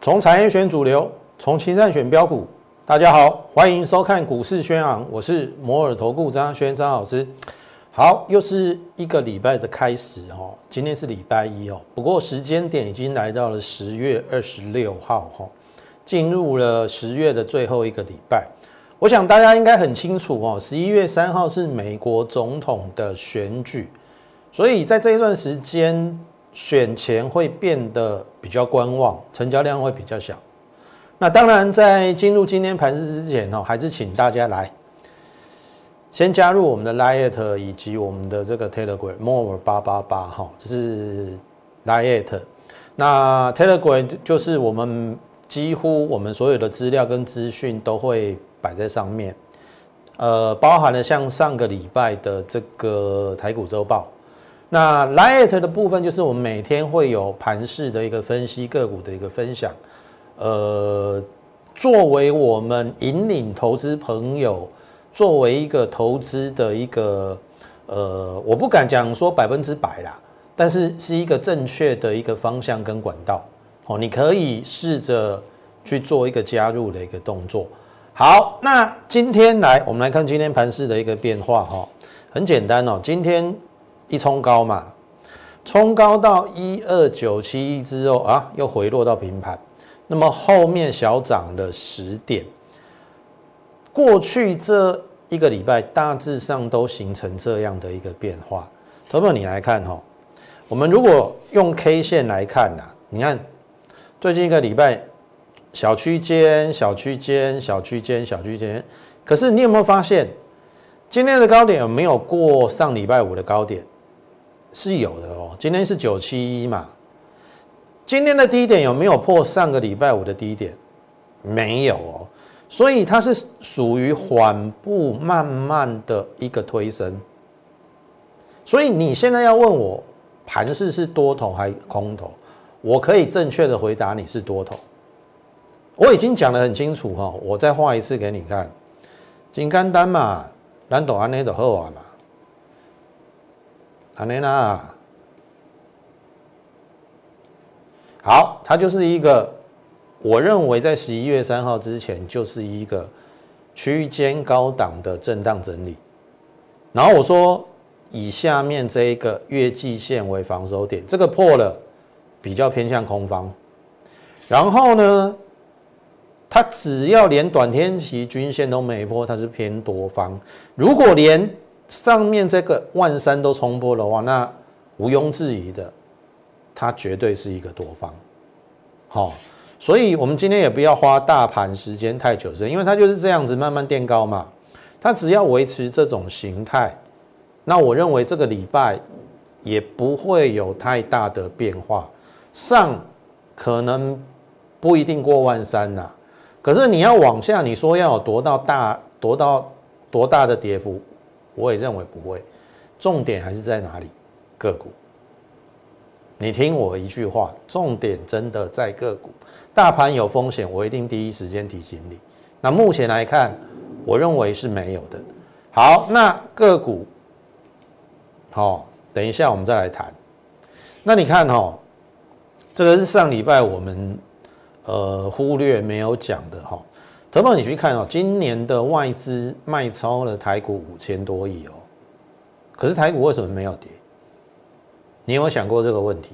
从产业选主流，从情战选标股。大家好，欢迎收看股市宣昂，我是摩尔投顾张轩张老师。好，又是一个礼拜的开始哦。今天是礼拜一哦，不过时间点已经来到了十月二十六号哈，进入了十月的最后一个礼拜。我想大家应该很清楚哦，十一月三号是美国总统的选举，所以在这一段时间。选前会变得比较观望，成交量会比较小。那当然，在进入今天盘市之前哦，还是请大家来先加入我们的 Lite 以及我们的这个 Telegram More 八八八哈，这是 Lite。那 Telegram 就是我们几乎我们所有的资料跟资讯都会摆在上面，呃，包含了像上个礼拜的这个台股周报。那 light 的部分就是我们每天会有盘势的一个分析，个股的一个分享。呃，作为我们引领投资朋友，作为一个投资的一个呃，我不敢讲说百分之百啦，但是是一个正确的一个方向跟管道。哦，你可以试着去做一个加入的一个动作。好，那今天来我们来看今天盘势的一个变化哈，很简单哦，今天。一冲高嘛，冲高到一二九七一之后啊，又回落到平盘，那么后面小涨了十点。过去这一个礼拜大致上都形成这样的一个变化。投票你来看哈，我们如果用 K 线来看呐，你看最近一个礼拜小区间、小区间、小区间、小区间，可是你有没有发现今天的高点有没有过上礼拜五的高点？是有的哦，今天是九七一嘛，今天的低点有没有破上个礼拜五的低点？没有哦，所以它是属于缓步慢慢的一个推升。所以你现在要问我盘势是多头还是空头，我可以正确的回答你是多头。我已经讲得很清楚哈，我再画一次给你看，金刚单嘛，蓝斗安内的后啊嘛。安内娜，好，它就是一个，我认为在十一月三号之前就是一个区间高档的震荡整理，然后我说以下面这一个月季线为防守点，这个破了比较偏向空方，然后呢，它只要连短天期均线都没破，它是偏多方，如果连上面这个万三都冲破的话，那毋庸置疑的，它绝对是一个多方，好，所以我们今天也不要花大盘时间太久时因为它就是这样子慢慢垫高嘛，它只要维持这种形态，那我认为这个礼拜也不会有太大的变化，上可能不一定过万三呐，可是你要往下，你说要有多到大，多到多大的跌幅？我也认为不会，重点还是在哪里？个股。你听我一句话，重点真的在个股。大盘有风险，我一定第一时间提醒你。那目前来看，我认为是没有的。好，那个股，好，等一下我们再来谈。那你看哈，这个是上礼拜我们呃忽略没有讲的哈。何宝，你去看哦，今年的外资卖超了台股五千多亿哦，可是台股为什么没有跌？你有没有想过这个问题？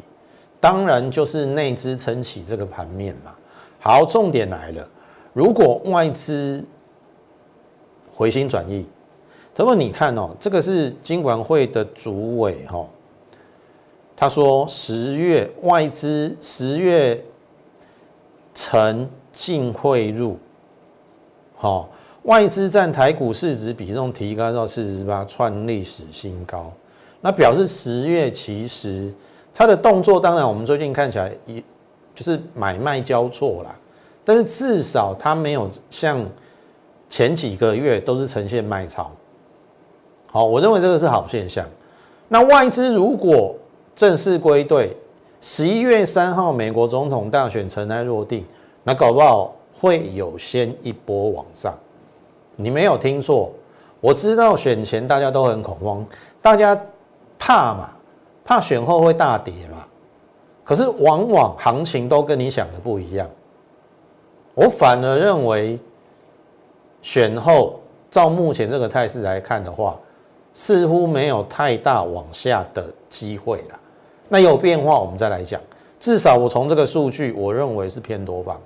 当然就是内资撑起这个盘面嘛。好，重点来了，如果外资回心转意，何宝，你看哦，这个是金管会的主委哈，他说十月外资十月曾净汇入。好，外资占台股市值比重提高到四十八，创历史新高。那表示十月其实它的动作，当然我们最近看起来也就是买卖交错啦，但是至少它没有像前几个月都是呈现卖超。好，我认为这个是好现象。那外资如果正式归队，十一月三号美国总统大选尘埃落定，那搞不好。会有先一波往上，你没有听错，我知道选前大家都很恐慌，大家怕嘛，怕选后会大跌嘛。可是往往行情都跟你想的不一样。我反而认为，选后照目前这个态势来看的话，似乎没有太大往下的机会了。那有变化，我们再来讲。至少我从这个数据，我认为是偏多方。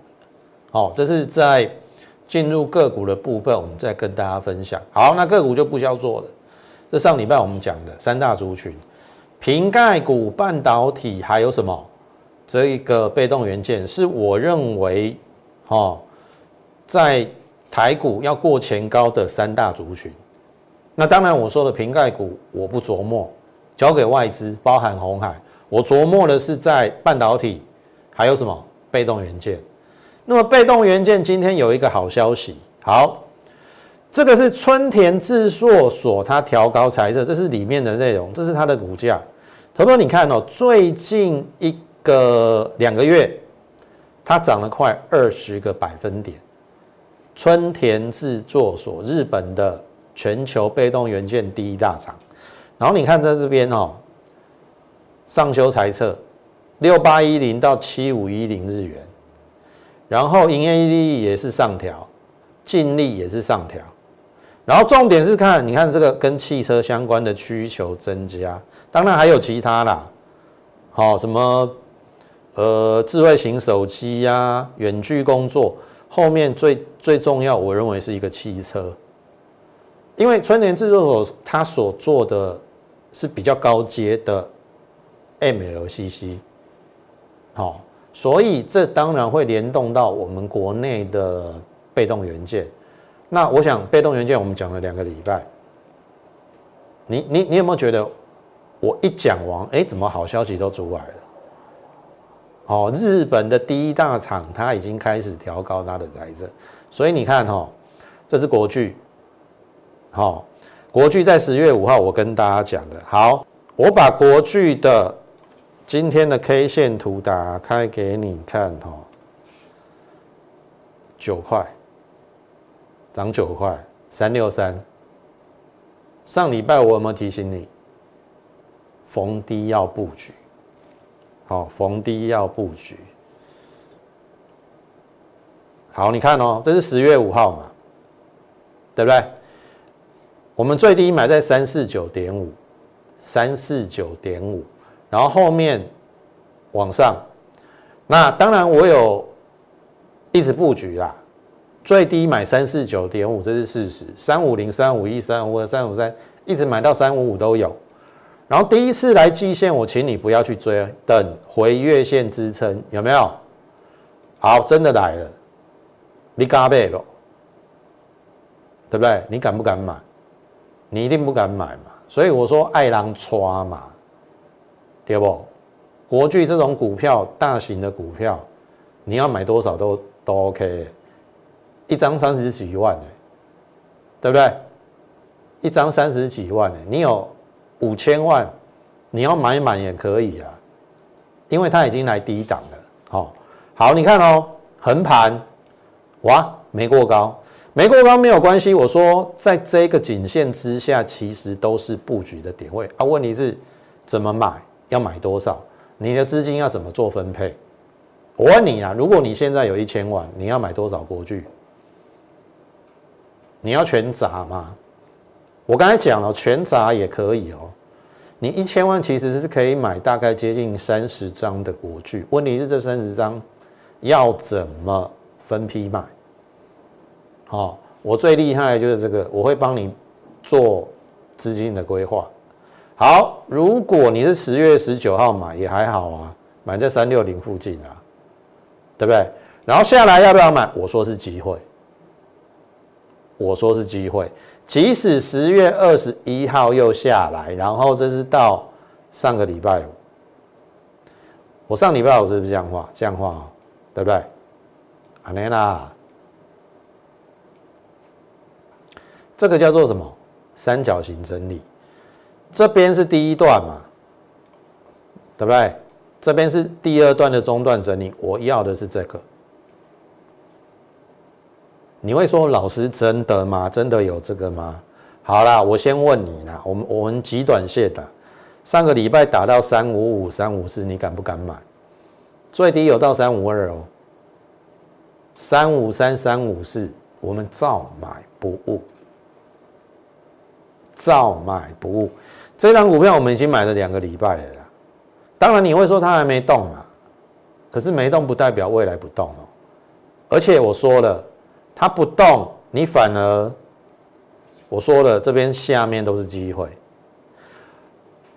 好，这是在进入个股的部分，我们再跟大家分享。好，那个股就不需要做了。这上礼拜我们讲的三大族群，瓶盖股、半导体，还有什么？这一个被动元件，是我认为，哦，在台股要过前高的三大族群。那当然，我说的瓶盖股，我不琢磨，交给外资，包含红海。我琢磨的是在半导体，还有什么被动元件？那么被动元件今天有一个好消息，好，这个是春田制作所它调高材质，这是里面的内容，这是它的股价。投资你看哦，最近一个两个月，它涨了快二十个百分点。春田制作所，日本的全球被动元件第一大厂。然后你看在这边哦。上修财测六八一零到七五一零日元，然后营业利益也是上调，净利也是上调，然后重点是看，你看这个跟汽车相关的需求增加，当然还有其他啦，好什么呃智慧型手机呀，远距工作，后面最最重要，我认为是一个汽车，因为春联制作所它所做的是比较高阶的。MLCC，好，所以这当然会联动到我们国内的被动元件。那我想，被动元件我们讲了两个礼拜，你你你有没有觉得，我一讲完，哎，怎么好消息都出来了？哦，日本的第一大厂，它已经开始调高它的财政，所以你看哈，这是国巨，好，国巨在十月五号我跟大家讲的，好，我把国巨的。今天的 K 线图打开给你看哈，九块，涨九块，三六三。上礼拜我有没有提醒你，逢低要布局？好，逢低要布局。好，你看哦，这是十月五号嘛，对不对？我们最低买在三四九点五，三四九点五。然后后面往上，那当然我有一直布局啦，最低买三四九点五，这是事实。三五零、三五一、三五二、三五三，一直买到三五五都有。然后第一次来季线，我请你不要去追，等回月线支撑，有没有？好，真的来了，你敢买不？对不对？你敢不敢买？你一定不敢买嘛。所以我说爱狼抓嘛。对不？国巨这种股票，大型的股票，你要买多少都都 OK，一张三十几万对不对？一张三十几万呢你有五千万，你要买满也可以啊，因为它已经来低档了。好，好，你看哦，横盘，哇，没过高，没过高没有关系。我说，在这个颈线之下，其实都是布局的点位啊。问题是怎么买？要买多少？你的资金要怎么做分配？我问你啊，如果你现在有一千万，你要买多少国巨？你要全砸吗？我刚才讲了，全砸也可以哦。你一千万其实是可以买大概接近三十张的国巨。问题是这三十张要怎么分批买？好，我最厉害的就是这个，我会帮你做资金的规划。好，如果你是十月十九号买也还好啊，买在三六零附近啊，对不对？然后下来要不要买？我说是机会，我说是机会。即使十月二十一号又下来，然后这是到上个礼拜五，我上礼拜五是不是这样画？这样画，对不对？阿内娜，这个叫做什么？三角形整理。这边是第一段嘛，对不对？这边是第二段的中段整理，我要的是这个。你会说老师真的吗？真的有这个吗？好啦，我先问你啦，我们我们极短线的，上个礼拜打到三五五、三五四，你敢不敢买？最低有到三五二哦，三五三、三五四，我们照买不误，照买不误。这张股票我们已经买了两个礼拜了啦，当然你会说它还没动啊，可是没动不代表未来不动哦。而且我说了，它不动，你反而。我说了，这边下面都是机会。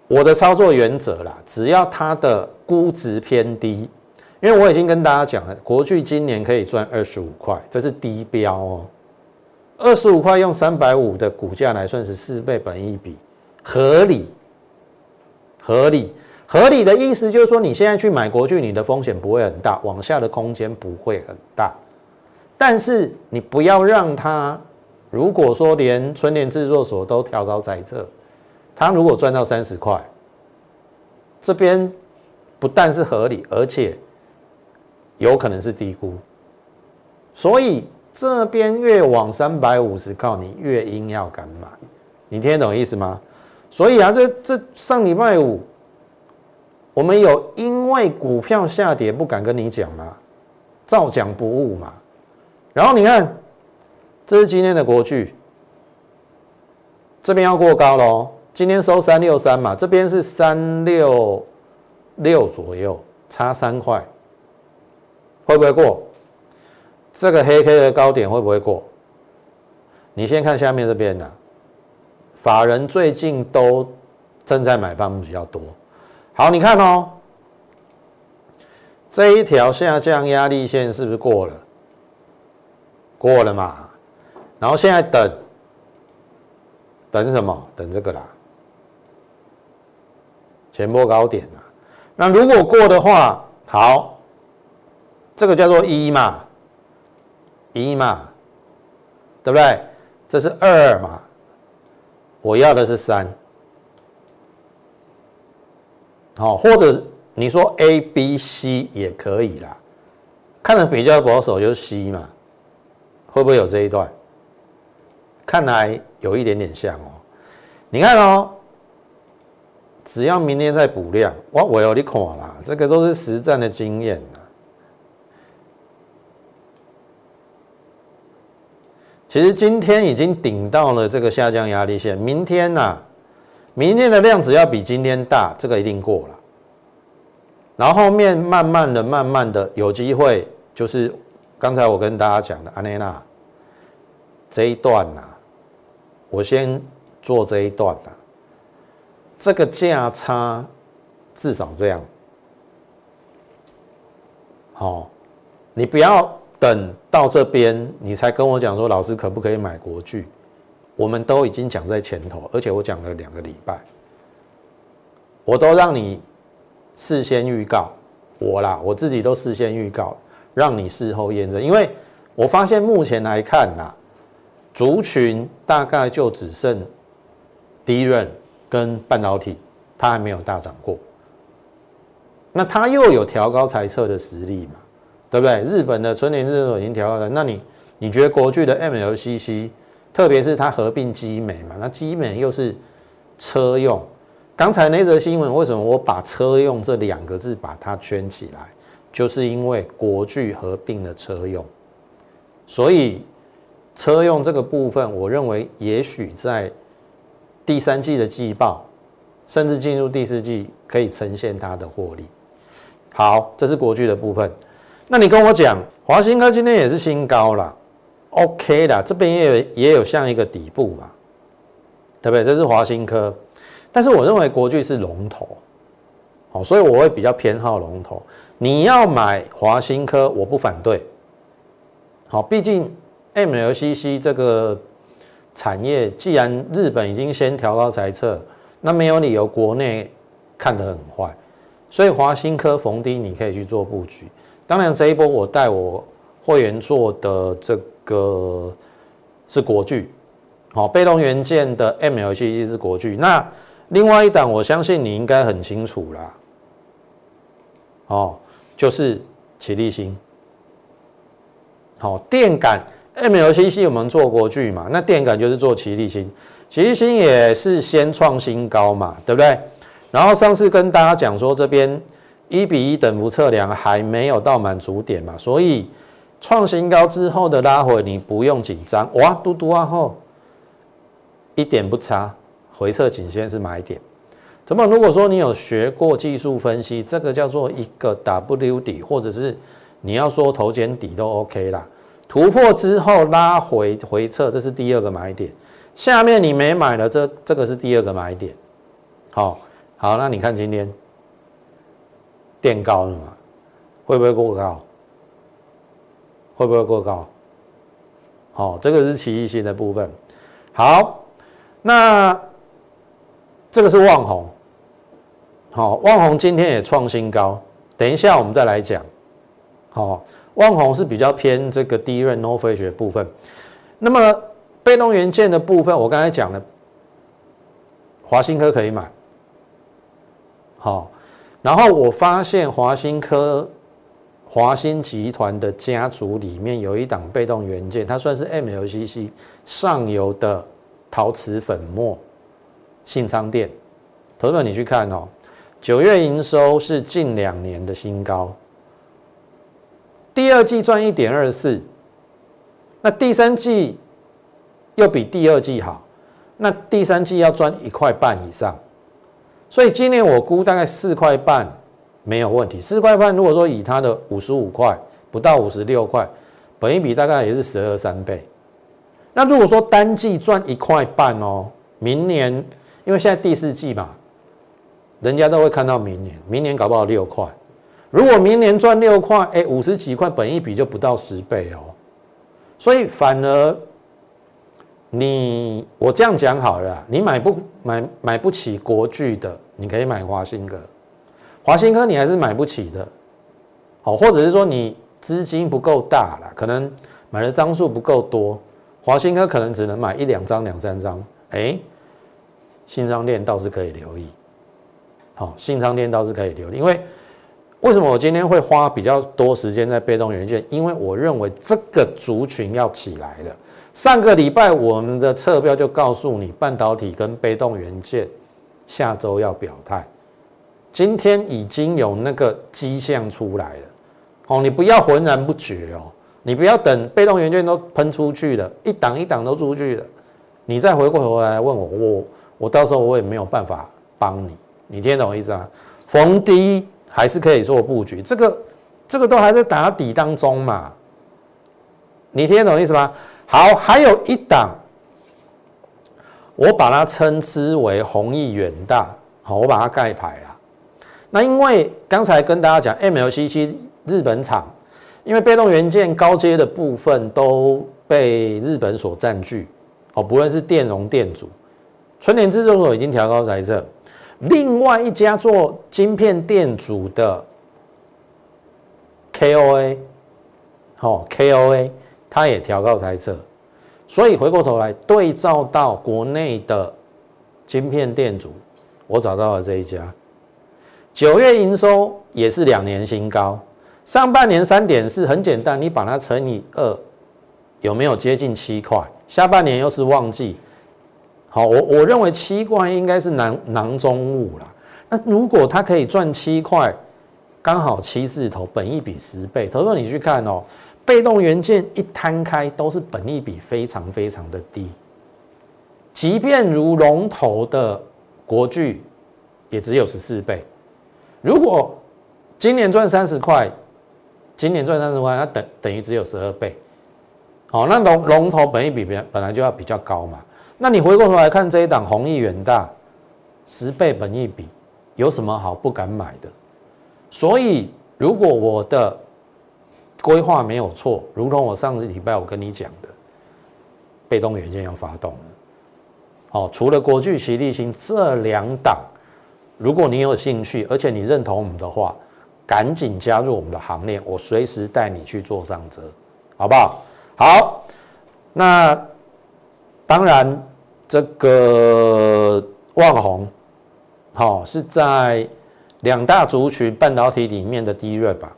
我的操作原则啦，只要它的估值偏低，因为我已经跟大家讲了，国巨今年可以赚二十五块，这是低标哦。二十五块用三百五的股价来算是四倍本一比，合理，合理，合理的意思就是说，你现在去买国巨，你的风险不会很大，往下的空间不会很大，但是你不要让它。如果说连春联制作所都调高在这，他如果赚到三十块，这边不但是合理，而且有可能是低估，所以这边越往三百五十靠，你越应要敢买，你听得懂意思吗？所以啊，这这上礼拜五，我们有因为股票下跌不敢跟你讲吗？照讲不误嘛，然后你看。这是今天的国巨，这边要过高喽。今天收三六三嘛，这边是三六六左右，差三块，会不会过？这个黑 K 的高点会不会过？你先看下面这边的，法人最近都正在买方比较多。好，你看哦，这一条下降压力线是不是过了？过了嘛？然后现在等，等什么？等这个啦，前波高点啊。那如果过的话，好，这个叫做一嘛，一嘛，对不对？这是二嘛，我要的是三。好，或者你说 A、B、C 也可以啦，看的比较保守就是 C 嘛，会不会有这一段？看来有一点点像哦，你看哦，只要明天再补量，我我有你看啦，这个都是实战的经验其实今天已经顶到了这个下降压力线，明天呐，明天的量只要比今天大，这个一定过了。然后后面慢慢的、慢慢的有机会，就是刚才我跟大家讲的安内娜这一段呐。我先做这一段的，这个价差至少这样，好，你不要等到这边你才跟我讲说，老师可不可以买国巨？我们都已经讲在前头，而且我讲了两个礼拜，我都让你事先预告我啦，我自己都事先预告，让你事后验证，因为我发现目前来看呐。族群大概就只剩低润跟半导体，它还没有大涨过。那它又有调高财测的实力嘛？对不对？日本的春年日都已经调高了，那你你觉得国巨的 MLCC，特别是它合并基美嘛？那基美又是车用。刚才那则新闻为什么我把车用这两个字把它圈起来？就是因为国巨合并了车用，所以。车用这个部分，我认为也许在第三季的季报，甚至进入第四季，可以呈现它的获利。好，这是国巨的部分。那你跟我讲，华新科今天也是新高了，OK 的，这边也有也有像一个底部嘛，对不对？这是华新科，但是我认为国巨是龙头，好，所以我会比较偏好龙头。你要买华新科，我不反对。好，毕竟。MLCC 这个产业，既然日本已经先调高财测，那没有理由国内看得很坏，所以华新科逢低你可以去做布局。当然这一波我带我会员做的这个是国巨，好，被动元件的 MLCC 是国巨。那另外一档我相信你应该很清楚啦，哦，就是启力新，好，电感。MLCC 我们做国巨嘛，那电感就是做奇力新，奇力新也是先创新高嘛，对不对？然后上次跟大家讲说，这边一比一等幅测量还没有到满足点嘛，所以创新高之后的拉回你不用紧张，哇，嘟嘟啊后一点不差，回撤颈线是买点。那么如果说你有学过技术分析，这个叫做一个 W 底，或者是你要说头肩底都 OK 啦。突破之后拉回回撤，这是第二个买点。下面你没买了，这这个是第二个买点。好，好，那你看今天垫高了嘛？会不会过高？会不会过高？好，这个是奇异性的部分。好，那这个是旺红。好，旺宏今天也创新高，等一下我们再来讲。好，旺宏是比较偏这个低润 no 飞学部分。那么被动元件的部分，我刚才讲了，华新科可以买。好，然后我发现华新科、华新集团的家族里面有一档被动元件，它算是 MLCC 上游的陶瓷粉末信昌店。投资者你去看哦。九月营收是近两年的新高，第二季赚一点二四，那第三季又比第二季好，那第三季要赚一块半以上，所以今年我估大概四块半没有问题。四块半如果说以它的五十五块不到五十六块，本一比大概也是十二三倍。那如果说单季赚一块半哦，明年因为现在第四季嘛。人家都会看到明年，明年搞不好六块。如果明年赚六块，哎，五十几块，本一比就不到十倍哦。所以反而你我这样讲好了，你买不买买不起国巨的，你可以买华新科。华新科你还是买不起的，好，或者是说你资金不够大了，可能买的张数不够多，华新科可能只能买一两张、两三张。哎，新商店倒是可以留意。好，新商店倒是可以留意，因为为什么我今天会花比较多时间在被动元件？因为我认为这个族群要起来了。上个礼拜我们的测标就告诉你，半导体跟被动元件下周要表态。今天已经有那个迹象出来了。哦，你不要浑然不觉哦，你不要等被动元件都喷出去了，一档一档都出去了，你再回过头来问我，我我到时候我也没有办法帮你。你听懂我意思啊？逢低还是可以做布局，这个这个都还在打底当中嘛。你听得懂意思吗？好，还有一档，我把它称之为弘毅远大，好，我把它盖牌了。那因为刚才跟大家讲，MLCC 日本厂，因为被动元件高阶的部分都被日本所占据，哦，不论是电容电阻，春联制作所已经调高在这。另外一家做晶片电阻的 KOA，好 KOA，它也调高台测，所以回过头来对照到国内的晶片电阻，我找到了这一家，九月营收也是两年新高，上半年三点四，很简单，你把它乘以二，有没有接近七块？下半年又是旺季。好，我我认为七块应该是囊囊中物啦。那如果它可以赚七块，刚好七字头，本一比十倍。投资你去看哦，被动元件一摊开都是本益比非常非常的低。即便如龙头的国巨，也只有十四倍。如果今年赚三十块，今年赚三十块，那等等于只有十二倍。好，那龙龙头本益比本本来就要比较高嘛。那你回过头来看这一档弘毅远大，十倍本益比，有什么好不敢买的？所以如果我的规划没有错，如同我上个礼拜我跟你讲的，被动元件要发动了。哦，除了国巨、齐力新这两档，如果你有兴趣，而且你认同我们的话，赶紧加入我们的行列，我随时带你去做上车，好不好？好，那当然。这个旺宏，好是在两大族群半导体里面的第一锐吧？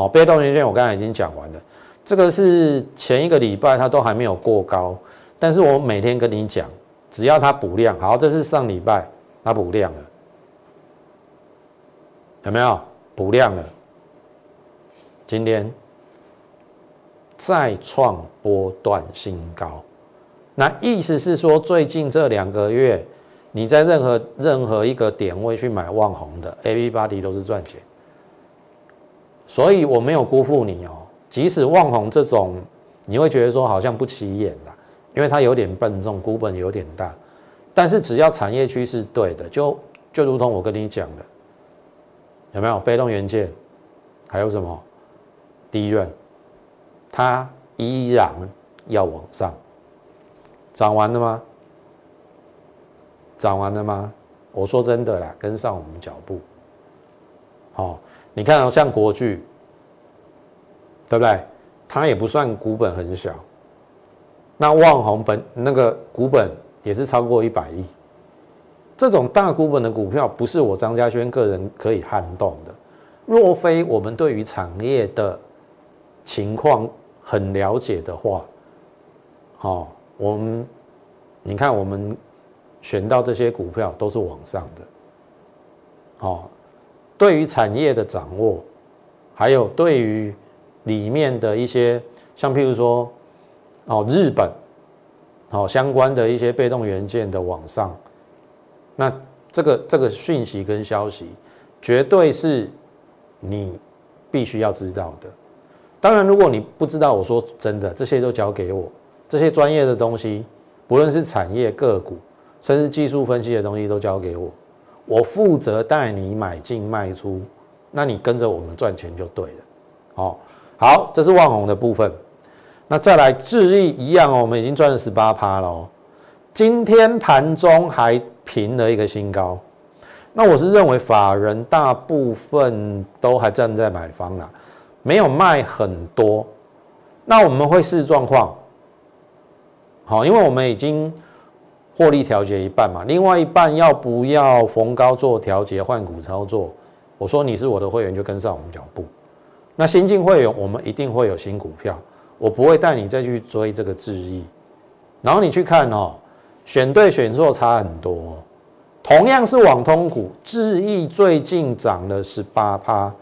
好，被动元件我刚才已经讲完了。这个是前一个礼拜它都还没有过高，但是我每天跟你讲，只要它补量，好，这是上礼拜它补量了，有没有补量了？今天再创波段新高，那意思是说，最近这两个月，你在任何任何一个点位去买旺红的 A B 八 D 都是赚钱，所以我没有辜负你哦。即使望红这种，你会觉得说好像不起眼的，因为它有点笨重，股本有点大，但是只要产业趋势对的，就就如同我跟你讲的，有没有被动元件，还有什么低润，它依然要往上，涨完了吗？涨完了吗？我说真的啦，跟上我们脚步，好，你看像国巨。对不对？它也不算股本很小，那旺宏本那个股本也是超过一百亿，这种大股本的股票不是我张家轩个人可以撼动的。若非我们对于产业的情况很了解的话，好，我们你看我们选到这些股票都是往上的，好，对于产业的掌握，还有对于。里面的一些，像譬如说，哦，日本，哦，相关的一些被动元件的网上，那这个这个讯息跟消息，绝对是你必须要知道的。当然，如果你不知道，我说真的，这些都交给我，这些专业的东西，不论是产业个股，甚至技术分析的东西，都交给我，我负责带你买进卖出，那你跟着我们赚钱就对了，哦。好，这是万红的部分。那再来智利一样哦，我们已经赚了十八趴了哦。今天盘中还平了一个新高。那我是认为法人大部分都还站在买方啊，没有卖很多。那我们会视状况。好，因为我们已经获利调节一半嘛，另外一半要不要逢高做调节换股操作？我说你是我的会员，就跟上我们脚步。那新进会员，我们一定会有新股票，我不会带你再去追这个智易，然后你去看哦，选对选错差很多。同样是网通股，智易最近涨了十八趴，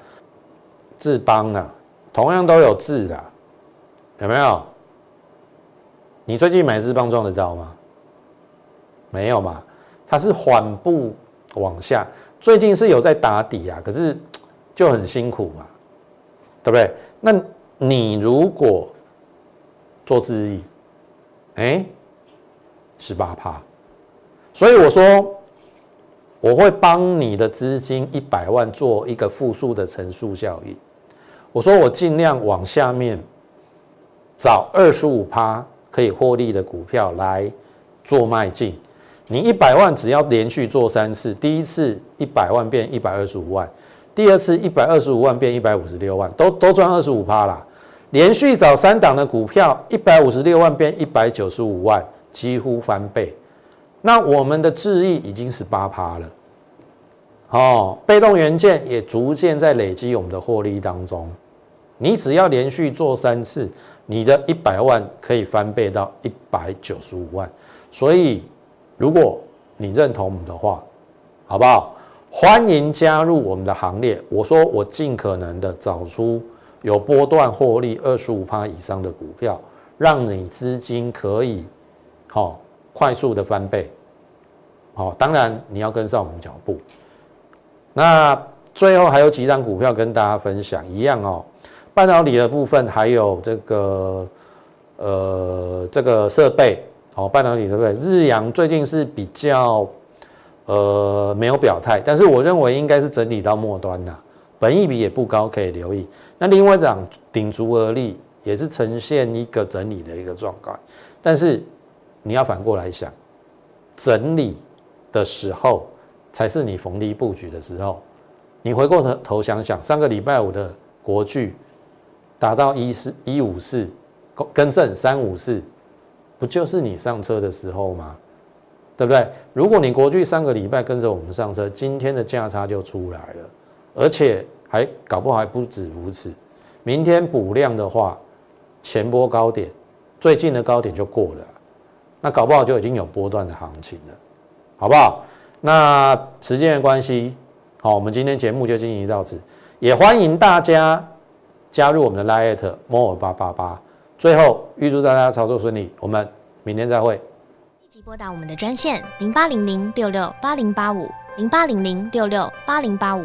智邦啊，同样都有智啊，有没有？你最近买智邦赚得到吗？没有嘛，它是缓步往下，最近是有在打底啊，可是就很辛苦嘛。对不对？那你如果做自益，哎，十八趴，所以我说我会帮你的资金一百万做一个复数的乘数效应。我说我尽量往下面找二十五趴可以获利的股票来做迈进。你一百万只要连续做三次，第一次一百万变一百二十五万。第二次一百二十五万变一百五十六万，都都赚二十五趴啦。连续找三档的股票，一百五十六万变一百九十五万，几乎翻倍。那我们的智毅已经是八趴了。哦，被动元件也逐渐在累积我们的获利当中。你只要连续做三次，你的一百万可以翻倍到一百九十五万。所以，如果你认同我们的话，好不好？欢迎加入我们的行列。我说我尽可能的找出有波段获利二十五趴以上的股票，让你资金可以好快速的翻倍。好，当然你要跟上我们脚步。那最后还有几张股票跟大家分享，一样哦。半导体的部分还有这个呃这个设备，好，半导体对不对？日阳最近是比较。呃，没有表态，但是我认为应该是整理到末端的，本益比也不高，可以留意。那另外讲顶足而立，也是呈现一个整理的一个状况。但是你要反过来想，整理的时候才是你逢低布局的时候。你回过头头想想，上个礼拜五的国巨达到一四一五四，更正三五四，不就是你上车的时候吗？对不对？如果你国巨上个礼拜跟着我们上车，今天的价差就出来了，而且还搞不好还不止如此。明天补量的话，前波高点，最近的高点就过了，那搞不好就已经有波段的行情了，好不好？那时间的关系，好，我们今天节目就进行到此，也欢迎大家加入我们的 Lite More 八八八。最后预祝大家操作顺利，我们明天再会。立即拨打我们的专线零八零零六六八零八五零八零零六六八零八五